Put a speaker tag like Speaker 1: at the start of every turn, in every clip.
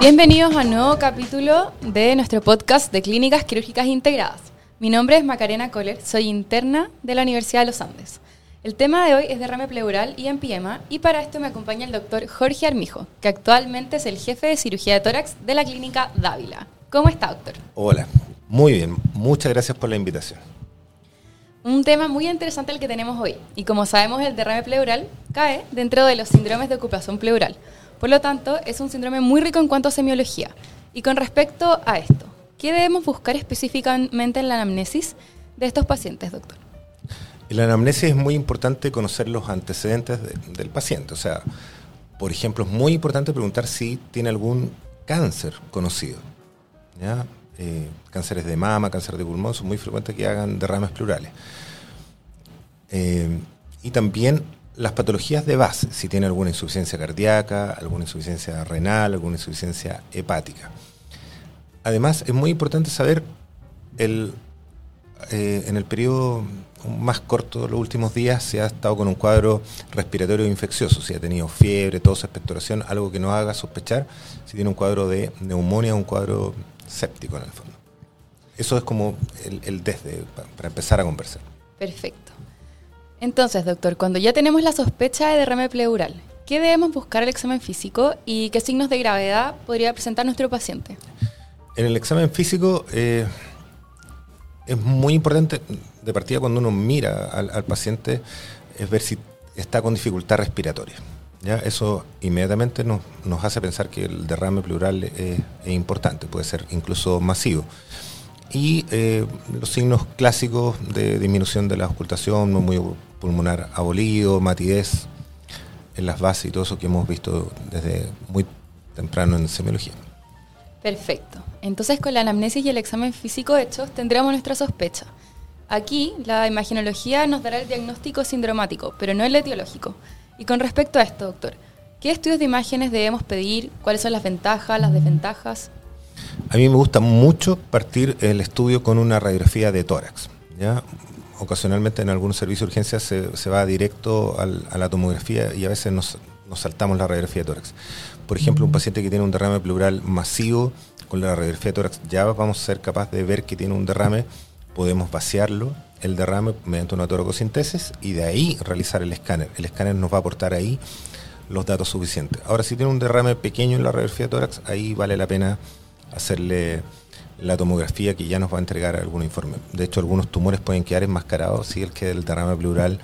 Speaker 1: Bienvenidos a un nuevo capítulo de nuestro podcast de Clínicas Quirúrgicas Integradas. Mi nombre es Macarena Kohler, soy interna de la Universidad de los Andes. El tema de hoy es derrame pleural y empiema y para esto me acompaña el doctor Jorge Armijo, que actualmente es el jefe de cirugía de tórax de la clínica Dávila. ¿Cómo está, doctor?
Speaker 2: Hola, muy bien. Muchas gracias por la invitación.
Speaker 1: Un tema muy interesante el que tenemos hoy. Y como sabemos, el derrame pleural cae dentro de los síndromes de ocupación pleural. Por lo tanto, es un síndrome muy rico en cuanto a semiología. Y con respecto a esto, ¿qué debemos buscar específicamente en la anamnesis de estos pacientes, doctor?
Speaker 2: En la anamnesis es muy importante conocer los antecedentes del paciente. O sea, por ejemplo, es muy importante preguntar si tiene algún cáncer conocido. ¿ya? Eh, cánceres de mama, cáncer de pulmón, son muy frecuentes que hagan derrames plurales. Eh, y también las patologías de base, si tiene alguna insuficiencia cardíaca, alguna insuficiencia renal, alguna insuficiencia hepática. Además, es muy importante saber el, eh, en el periodo más corto, los últimos días, si ha estado con un cuadro respiratorio infeccioso, si ha tenido fiebre, tos, expectoración, algo que no haga sospechar si tiene un cuadro de neumonía, un cuadro séptico en el fondo. Eso es como el, desde, para empezar a conversar.
Speaker 1: Perfecto. Entonces, doctor, cuando ya tenemos la sospecha de derrame pleural, ¿qué debemos buscar el examen físico y qué signos de gravedad podría presentar nuestro paciente?
Speaker 2: En el examen físico eh, es muy importante, de partida cuando uno mira al, paciente, es ver si está con dificultad respiratoria. ¿Ya? Eso inmediatamente nos, hace pensar que el derrame pleural es, importante, puede ser incluso masivo. Y eh, los signos clásicos de disminución de la ocultación, muy pulmonar abolido, matidez en las bases y todo eso que hemos visto desde muy temprano en semiología.
Speaker 1: Perfecto. Entonces con la anamnesis y el examen físico hechos tendremos nuestra sospecha. Aquí la imaginología nos dará el diagnóstico sindromático, pero no el etiológico. Y con respecto a esto, doctor, ¿qué estudios de imágenes debemos pedir? ¿Cuáles son las ventajas, las desventajas?
Speaker 2: A mí me gusta mucho partir el estudio con una radiografía de tórax. ¿ya? Ocasionalmente en algunos servicios de urgencia se, va directo a la tomografía y a veces nos, saltamos la radiografía de tórax. Por ejemplo, un paciente que tiene un derrame pleural masivo, con la radiografía de tórax ya vamos a ser capaces de ver que tiene un derrame, podemos vaciarlo, el derrame mediante una toracosintesis y de ahí realizar el escáner. El escáner nos va a aportar ahí los datos suficientes. Ahora, si tiene un derrame pequeño en la radiografía tórax, ahí vale la pena hacerle la tomografía que ya nos va a entregar algún informe. De hecho, algunos tumores pueden quedar enmascarados si el que el derrame pleural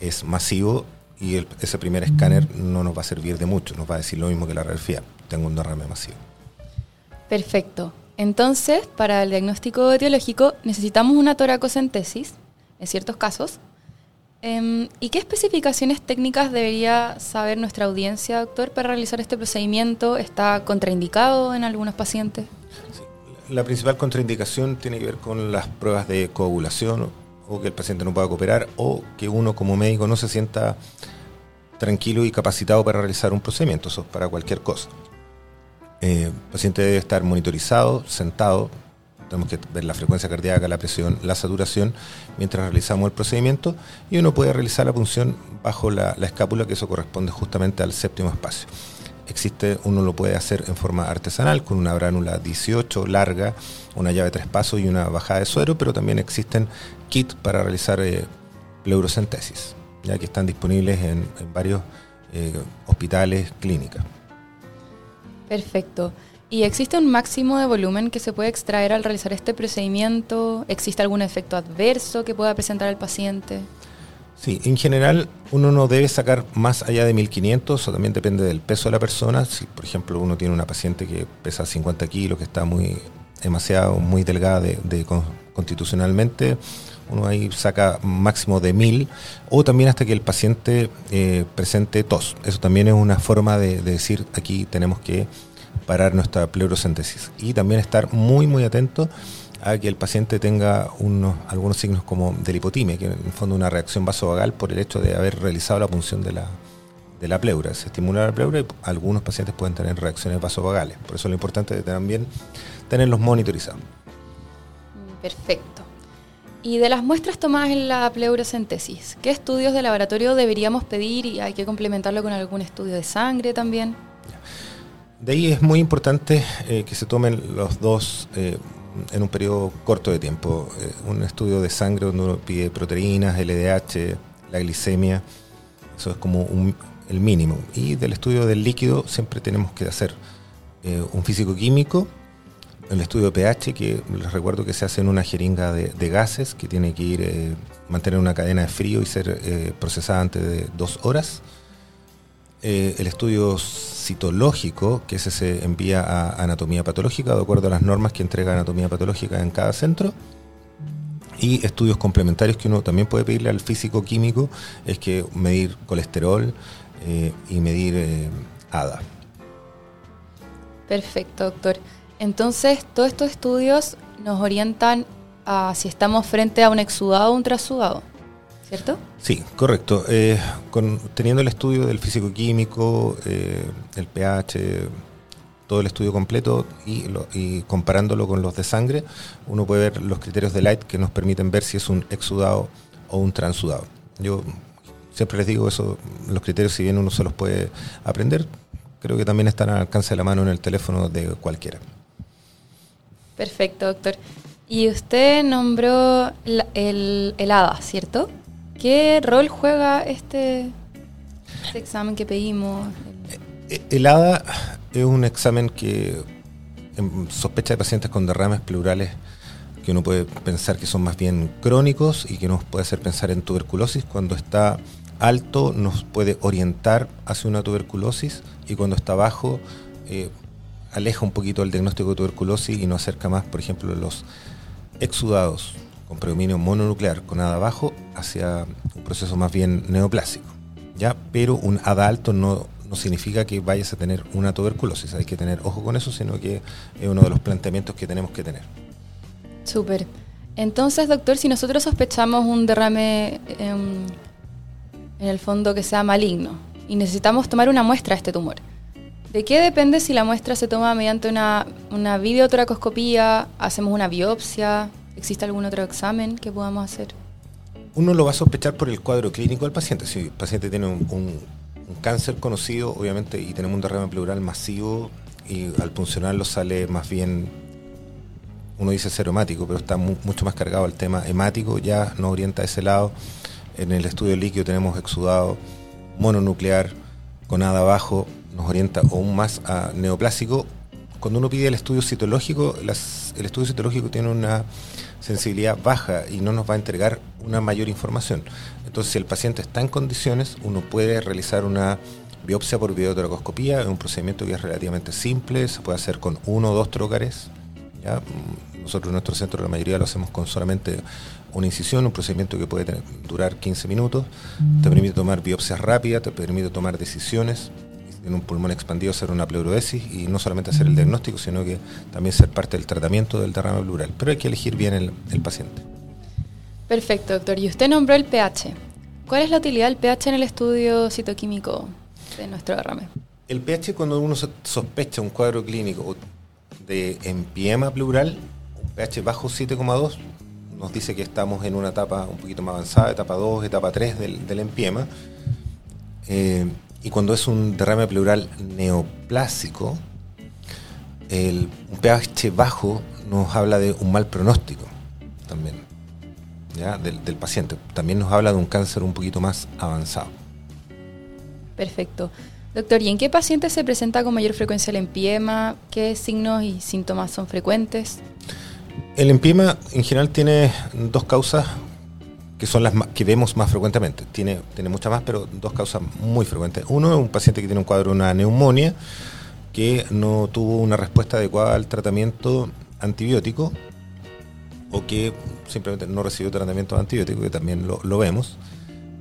Speaker 2: es masivo y ese primer escáner no nos va a servir de mucho, nos va a decir lo mismo que la radiografía, tengo un derrame masivo.
Speaker 1: Perfecto. Entonces, para el diagnóstico etiológico necesitamos una toracocentesis, en ciertos casos. Em, ¿Y qué especificaciones técnicas debería saber nuestra audiencia, doctor, para realizar este procedimiento? ¿Está contraindicado en algunos pacientes?
Speaker 2: La principal contraindicación tiene que ver con las pruebas de coagulación o que el paciente no pueda cooperar o que uno como médico no se sienta tranquilo y capacitado para realizar un procedimiento, eso es para cualquier cosa. Eh, el paciente debe estar monitorizado, sentado. Tenemos que ver la frecuencia cardíaca, la presión, la saturación mientras realizamos el procedimiento y uno puede realizar la punción bajo la, escápula, que eso corresponde justamente al séptimo espacio. Existe, uno lo puede hacer en forma artesanal con una bránula 18 larga, una llave tres pasos y una bajada de suero, pero también existen kits para realizar eh, pleurocentesis, ya que están disponibles en, varios eh, hospitales, clínicas.
Speaker 1: Perfecto. ¿Y existe un máximo de volumen que se puede extraer al realizar este procedimiento? ¿Existe algún efecto adverso que pueda presentar el paciente?
Speaker 2: Sí, en general uno no debe sacar más allá de 1500, o también depende del peso de la persona. Si, por ejemplo, uno tiene una paciente que pesa 50 kilos, que está muy demasiado, muy delgada de, constitucionalmente, uno ahí saca máximo de 1000, o también hasta que el paciente eh, presente tos. Eso también es una forma de, decir aquí tenemos que parar nuestra pleurocéntesis. Y también estar muy, muy atento a que el paciente tenga unos, algunos signos como de lipotimia, que en el fondo una reacción vasovagal por el hecho de haber realizado la punción de la, de la pleura. Se estimula la pleura y algunos pacientes pueden tener reacciones vasovagales. Por eso lo importante es también tenerlos monitorizados.
Speaker 1: Perfecto. Y de las muestras tomadas en la pleurocentesis, ¿qué estudios de laboratorio deberíamos pedir y hay que complementarlo con algún estudio de sangre también?
Speaker 2: De ahí es muy importante eh, que se tomen los dos eh, en un periodo corto de tiempo. Eh, un estudio de sangre donde uno pide proteínas, LDH, la glicemia, eso es como el mínimo. Y del estudio del líquido siempre tenemos que hacer un físico químico el estudio pH, que les recuerdo que se hace en una jeringa de, gases, que tiene que ir, eh, mantener una cadena de frío y ser eh, procesada antes de dos horas. Eh, el estudio citológico, que ese se envía a anatomía patológica, de acuerdo a las normas que entrega anatomía patológica en cada centro. Y estudios complementarios que uno también puede pedirle al físico químico, es que medir colesterol y medir ADA.
Speaker 1: Perfecto, doctor. Entonces, todos estos estudios nos orientan a si estamos frente a un exudado o un trasudado, ¿cierto?
Speaker 2: Sí, correcto. Eh, teniendo el estudio del físico-químico, eh, el pH, todo el estudio completo y, comparándolo con los de sangre, uno puede ver los criterios de Light que nos permiten ver si es un exudado o un transudado. Yo siempre les digo eso, los criterios, si bien uno se los puede aprender, creo que también están al alcance de la mano en el teléfono de cualquiera.
Speaker 1: Perfecto, doctor. Y usted nombró el, el, ADA, ¿cierto? ¿Qué rol juega este, este examen que pedimos?
Speaker 2: Eh, el ADA es un examen que sospecha de pacientes con derrames pleurales que uno puede pensar que son más bien crónicos y que nos puede hacer pensar en tuberculosis. Cuando está alto nos puede orientar hacia una tuberculosis y cuando está bajo eh, aleja un poquito el diagnóstico de tuberculosis y nos acerca más, por ejemplo, los exudados con predominio mononuclear con ADA bajo hacia un proceso más bien neoplásico. ¿ya? Pero un ADA alto no, no significa que vayas a tener una tuberculosis, hay que tener ojo con eso, sino que es uno de los planteamientos que tenemos que tener.
Speaker 1: Súper. Entonces, doctor, si nosotros sospechamos un derrame en el fondo que sea maligno y necesitamos tomar una muestra de este tumor, ¿De qué depende si la muestra se toma mediante una, una videotoracoscopía, hacemos una biopsia? ¿Existe algún otro examen que podamos hacer?
Speaker 2: Uno lo va a sospechar por el cuadro clínico del paciente. Si el paciente tiene un, cáncer conocido, obviamente, y tenemos un derrame pleural masivo, y al puncionarlo sale más bien, uno dice seromático, pero está mucho más cargado al tema hemático, ya nos orienta a ese lado. En el estudio líquido tenemos exudado mononuclear con nada abajo, nos orienta aún más a neoplásico. Cuando uno pide el estudio citológico, el estudio citológico tiene una sensibilidad baja y no nos va a entregar una mayor información. Entonces, si el paciente está en condiciones, uno puede realizar una biopsia por videotoracoscopía, es un procedimiento que es relativamente simple, se puede hacer con uno o dos trocares. ¿ya? Nosotros en nuestro centro la mayoría lo hacemos con solamente una incisión, un procedimiento que puede durar 15 minutos, te permite tomar biopsias rápidas, te permite tomar decisiones en un pulmón expandido hacer una pleurodesis y no solamente hacer el diagnóstico, sino que también ser parte del tratamiento del derrame pleural. Pero hay que elegir bien el, paciente.
Speaker 1: Perfecto, doctor. Y usted nombró el pH. ¿Cuál es la utilidad del pH en el estudio citoquímico de nuestro derrame?
Speaker 2: El pH cuando uno sospecha un cuadro clínico de empiema pleural, un pH bajo 7,2 nos dice que estamos en una etapa un poquito más avanzada, etapa 2, etapa 3 del, del empiema. Eh, y cuando es un derrame pleural neoplásico, el, un pH bajo nos habla de un mal pronóstico también ¿ya? Del, del, paciente. También nos habla de un cáncer un poquito más avanzado.
Speaker 1: Perfecto. Doctor, ¿y en qué pacientes se presenta con mayor frecuencia el empiema? ¿Qué signos y síntomas son frecuentes?
Speaker 2: El empiema en general tiene dos causas que son las que vemos más frecuentemente. Tiene, tiene muchas más, pero dos causas muy frecuentes. Uno es un paciente que tiene un cuadro de una neumonía que no tuvo una respuesta adecuada al tratamiento antibiótico o que simplemente no recibió tratamiento antibiótico, que también lo, vemos.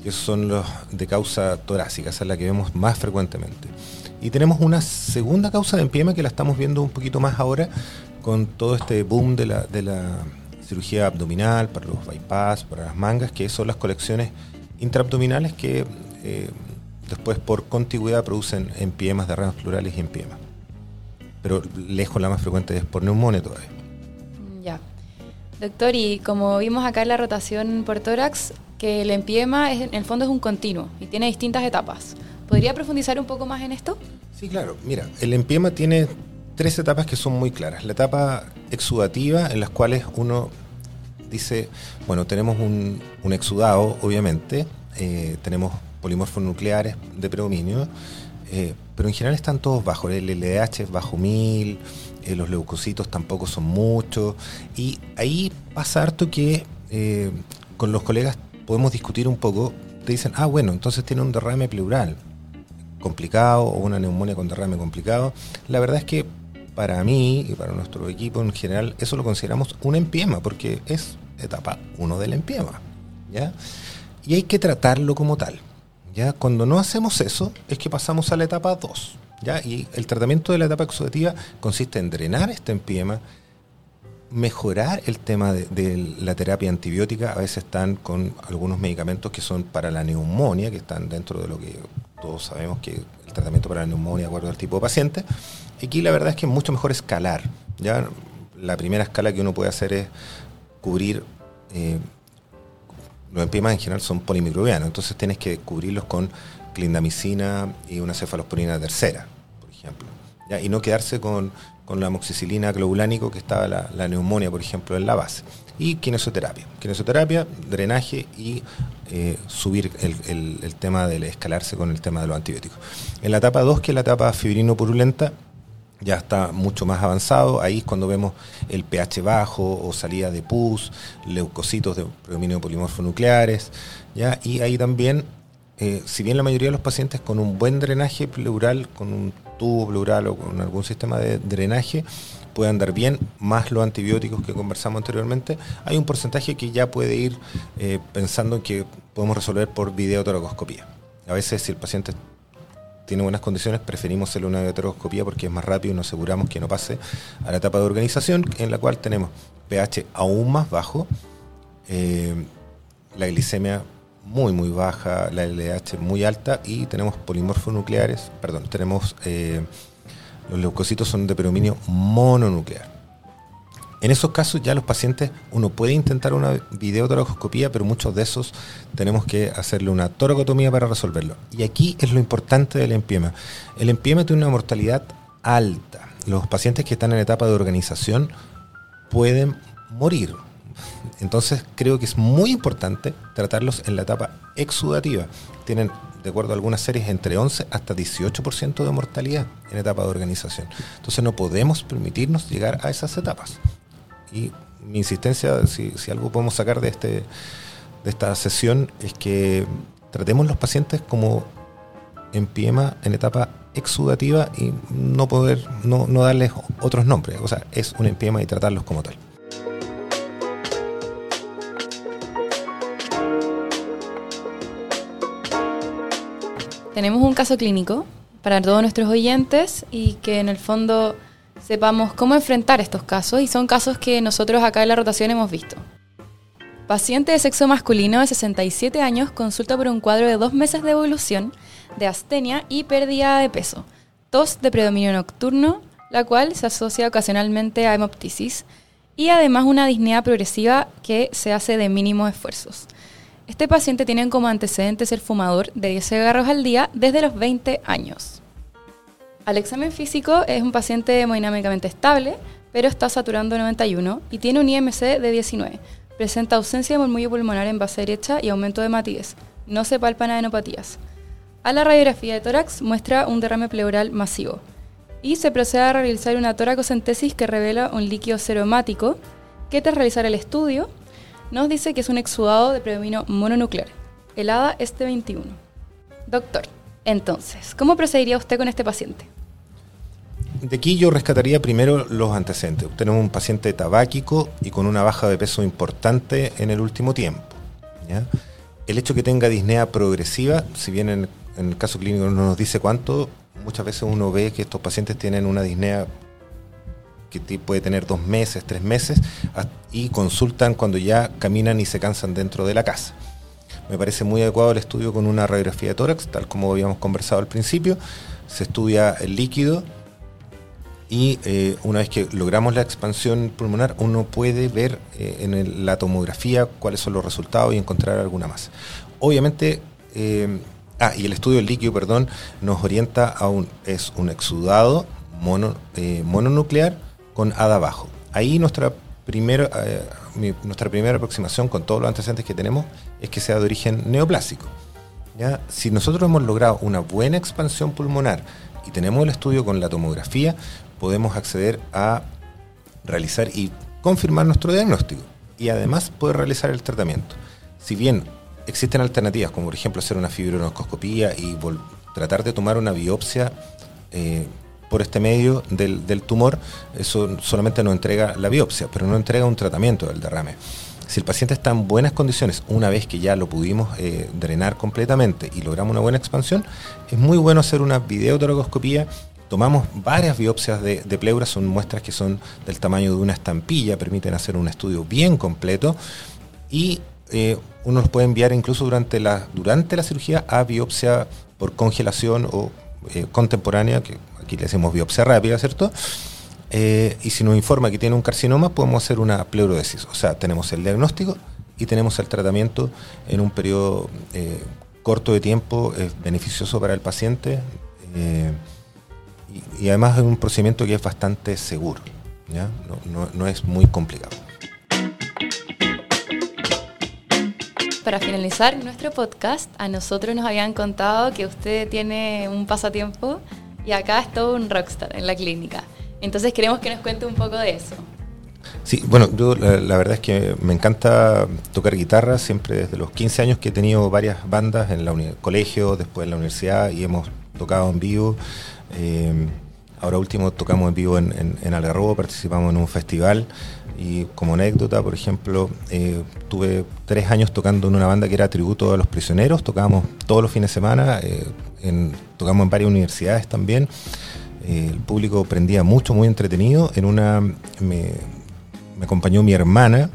Speaker 2: Esos son los de causa torácica, esa es la que vemos más frecuentemente. Y tenemos una segunda causa de empiema que la estamos viendo un poquito más ahora con todo este boom de la, de la cirugía abdominal, para los bypass, para las mangas, que son las colecciones intraabdominales que eh, después por contigüidad producen empiemas de ramas plurales y empiemas. Pero lejos la más frecuente es por neumonía todavía.
Speaker 1: Ya. Doctor, y como vimos acá en la rotación por tórax, que el empiema es, en el fondo es un continuo y tiene distintas etapas. ¿Podría profundizar un poco más en esto?
Speaker 2: Sí, claro. Mira, el empiema tiene tres etapas que son muy claras. La etapa exudativa, en las cuales uno dice, bueno, tenemos un, exudado, obviamente, eh, tenemos polimorfos nucleares de predominio, eh, pero en general están todos bajos. El LDH es bajo 1000, eh, los leucocitos tampoco son muchos, y ahí pasa harto que con los colegas podemos discutir un poco, te dicen, ah, bueno, entonces tiene un derrame pleural complicado o una neumonía con derrame complicado. La verdad es que para mí y para nuestro equipo en general, eso lo consideramos un empiema, porque es etapa 1 del empiema. ¿ya? Y hay que tratarlo como tal. ¿ya? Cuando no hacemos eso, es que pasamos a la etapa 2. ¿ya? Y el tratamiento de la etapa exudativa consiste en drenar este empiema, mejorar el tema de, la terapia antibiótica. A veces están con algunos medicamentos que son para la neumonía, que están dentro de lo que todos sabemos que el tratamiento para la neumonía, de acuerdo al tipo de paciente. Aquí la verdad es que es mucho mejor escalar. ¿ya? La primera escala que uno puede hacer es cubrir. Eh, los empiemas en general son polimicrobianos, entonces tienes que cubrirlos con clindamicina y una cefalosporina tercera, por ejemplo. ¿ya? Y no quedarse con con la amoxicilina globulánico que estaba la, neumonía, por ejemplo, en la base. Y kinesoterapia. Kinesoterapia, drenaje y eh, subir el, tema del escalarse con el tema de los antibióticos. En la etapa 2, que es la etapa fibrino-purulenta, ya está mucho más avanzado. Ahí es cuando vemos el pH bajo o salida de pus, leucocitos de predominio polimorfo nucleares. ¿ya? Y ahí también, eh, si bien la mayoría de los pacientes con un buen drenaje pleural, con un tubo pleural o con algún sistema de drenaje puede andar bien, más los antibióticos que conversamos anteriormente, hay un porcentaje que ya puede ir eh, pensando en que podemos resolver por videotoracoscopía. A veces si el paciente tiene buenas condiciones, preferimos hacerle una videotoracoscopía porque es más rápido y nos aseguramos que no pase a la etapa de organización, en la cual tenemos pH aún más bajo, eh, la glicemia muy muy baja, la LDH muy alta y tenemos polimorfos nucleares, perdón, tenemos eh, los leucocitos son de predominio mononuclear. En esos casos ya los pacientes, uno puede intentar una videotoracoscopía, pero muchos de esos tenemos que hacerle una toracotomía para resolverlo. Y aquí es lo importante del empiema. El empiema tiene una mortalidad alta. Los pacientes que están en etapa de organización pueden morir entonces creo que es muy importante tratarlos en la etapa exudativa. Tienen, de acuerdo a algunas series, entre 11 hasta 18% de mortalidad en etapa de organización. Entonces no podemos permitirnos llegar a esas etapas. Y mi insistencia, si, algo podemos sacar de, este, de esta sesión, es que tratemos los pacientes como en PIEMA en etapa exudativa y no poder no, no darles otros nombres. O sea, es un empiema y tratarlos como tal.
Speaker 1: tenemos un caso clínico para todos nuestros oyentes y que en el fondo sepamos cómo enfrentar estos casos y son casos que nosotros acá en la rotación hemos visto. Paciente de sexo masculino de 67 años consulta por un cuadro de dos meses de evolución de astenia y pérdida de peso, tos de predominio nocturno, la cual se asocia ocasionalmente a hemoptisis, y además una disnea progresiva que se hace de mínimos esfuerzos. Este paciente tiene como antecedente ser fumador de 10 cigarros al día desde los 20 años. Al examen físico es un paciente hemodinámicamente estable, pero está saturando 91 y tiene un IMC de 19. Presenta ausencia de murmullo pulmonar en base derecha y aumento de hematíes. No se palpan adenopatías. A la radiografía de tórax muestra un derrame pleural masivo. Y se procede a realizar una toracocentesis que revela un líquido seromático que tras realizar el estudio nos dice que es un exudado de predominio mononuclear, el este 21. Doctor, entonces, ¿cómo procedería usted con este paciente?
Speaker 2: De aquí yo rescataría primero los antecedentes. Tenemos un paciente tabáquico y con una baja de peso importante en el último tiempo. El hecho que tenga disnea progresiva, si bien en, en, el caso clínico no nos dice cuánto, muchas veces uno ve que estos pacientes tienen una disnea que puede tener dos meses, tres meses, y consultan cuando ya caminan y se cansan dentro de la casa. Me parece muy adecuado el estudio con una radiografía de tórax, tal como habíamos conversado al principio. Se estudia el líquido y eh, una vez que logramos la expansión pulmonar, uno puede ver eh, en la tomografía cuáles son los resultados y encontrar alguna más. Obviamente, eh, ah, y el estudio del líquido, perdón, nos orienta a un, es un exudado mono, mononuclear con ADA bajo. Ahí nuestra primera, nuestra primera aproximación con todos los antecedentes que tenemos es que sea de origen neoplásico. ¿ya? Si nosotros hemos logrado una buena expansión pulmonar y tenemos el estudio con la tomografía, podemos acceder a realizar y confirmar nuestro diagnóstico y además poder realizar el tratamiento. Si bien existen alternativas, como por ejemplo hacer una fibronoscopía y tratar de tomar una biopsia eh, por este medio del, del, tumor, eso solamente nos entrega la biopsia, pero no entrega un tratamiento del derrame. Si el paciente está en buenas condiciones, una vez que ya lo pudimos eh, drenar completamente y logramos una buena expansión, es muy bueno hacer una videotoracoscopía Tomamos varias biopsias de, pleura, son muestras que son del tamaño de una estampilla, permiten hacer un estudio bien completo y eh, uno los puede enviar incluso durante la, durante la cirugía a biopsia por congelación o eh, contemporánea, que aquí le hacemos biopsia rápida, ¿cierto? Eh, y si nos informa que tiene un carcinoma, podemos hacer una pleurodesis. O sea, tenemos el diagnóstico y tenemos el tratamiento en un periodo corto de tiempo, es beneficioso para el paciente y, además es un procedimiento que es bastante seguro, ¿ya? No, es muy complicado.
Speaker 1: Para finalizar nuestro podcast, a nosotros nos habían contado que usted tiene un pasatiempo y acá es todo un rockstar en la clínica. Entonces queremos que nos cuente un poco de eso.
Speaker 2: Sí, bueno, yo la, verdad es que me encanta tocar guitarra, siempre desde los 15 años que he tenido varias bandas en el colegio, después en la universidad y hemos tocado en vivo. Eh, ahora último tocamos en vivo en, en, Algarrobo, participamos en un festival y como anécdota, por ejemplo, eh, tuve tres años tocando en una banda que era tributo a los prisioneros, tocábamos todos los fines de semana, eh, tocamos en varias universidades también. el público prendía mucho, muy entretenido. En una me, acompañó mi hermana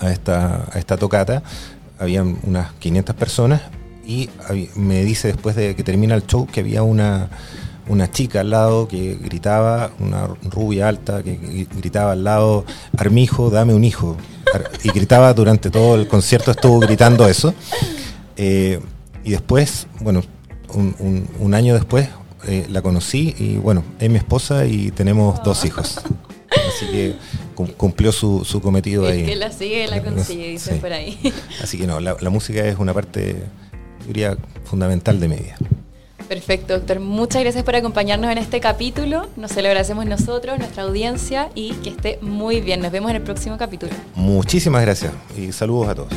Speaker 2: a esta, a esta tocata, habían unas 500 personas y me dice después de que termina el show que había una una chica al lado que gritaba, una rubia alta que gritaba al lado, Armijo, dame un hijo. Y gritaba durante todo el concierto, estuvo gritando eso. Eh, y después, bueno, un, año después eh, la conocí y bueno, es mi esposa y tenemos dos hijos. Así que cumplió su, cometido ahí.
Speaker 1: que la sigue, la consigue, dice por ahí.
Speaker 2: Así que no, la, la música es una parte, diría, fundamental de mi vida.
Speaker 1: Perfecto, doctor. Muchas gracias por acompañarnos en este capítulo. Nos se lo agradecemos nosotros, nuestra audiencia y que esté muy bien. Nos vemos en el próximo capítulo.
Speaker 2: Muchísimas gracias y saludos a todos.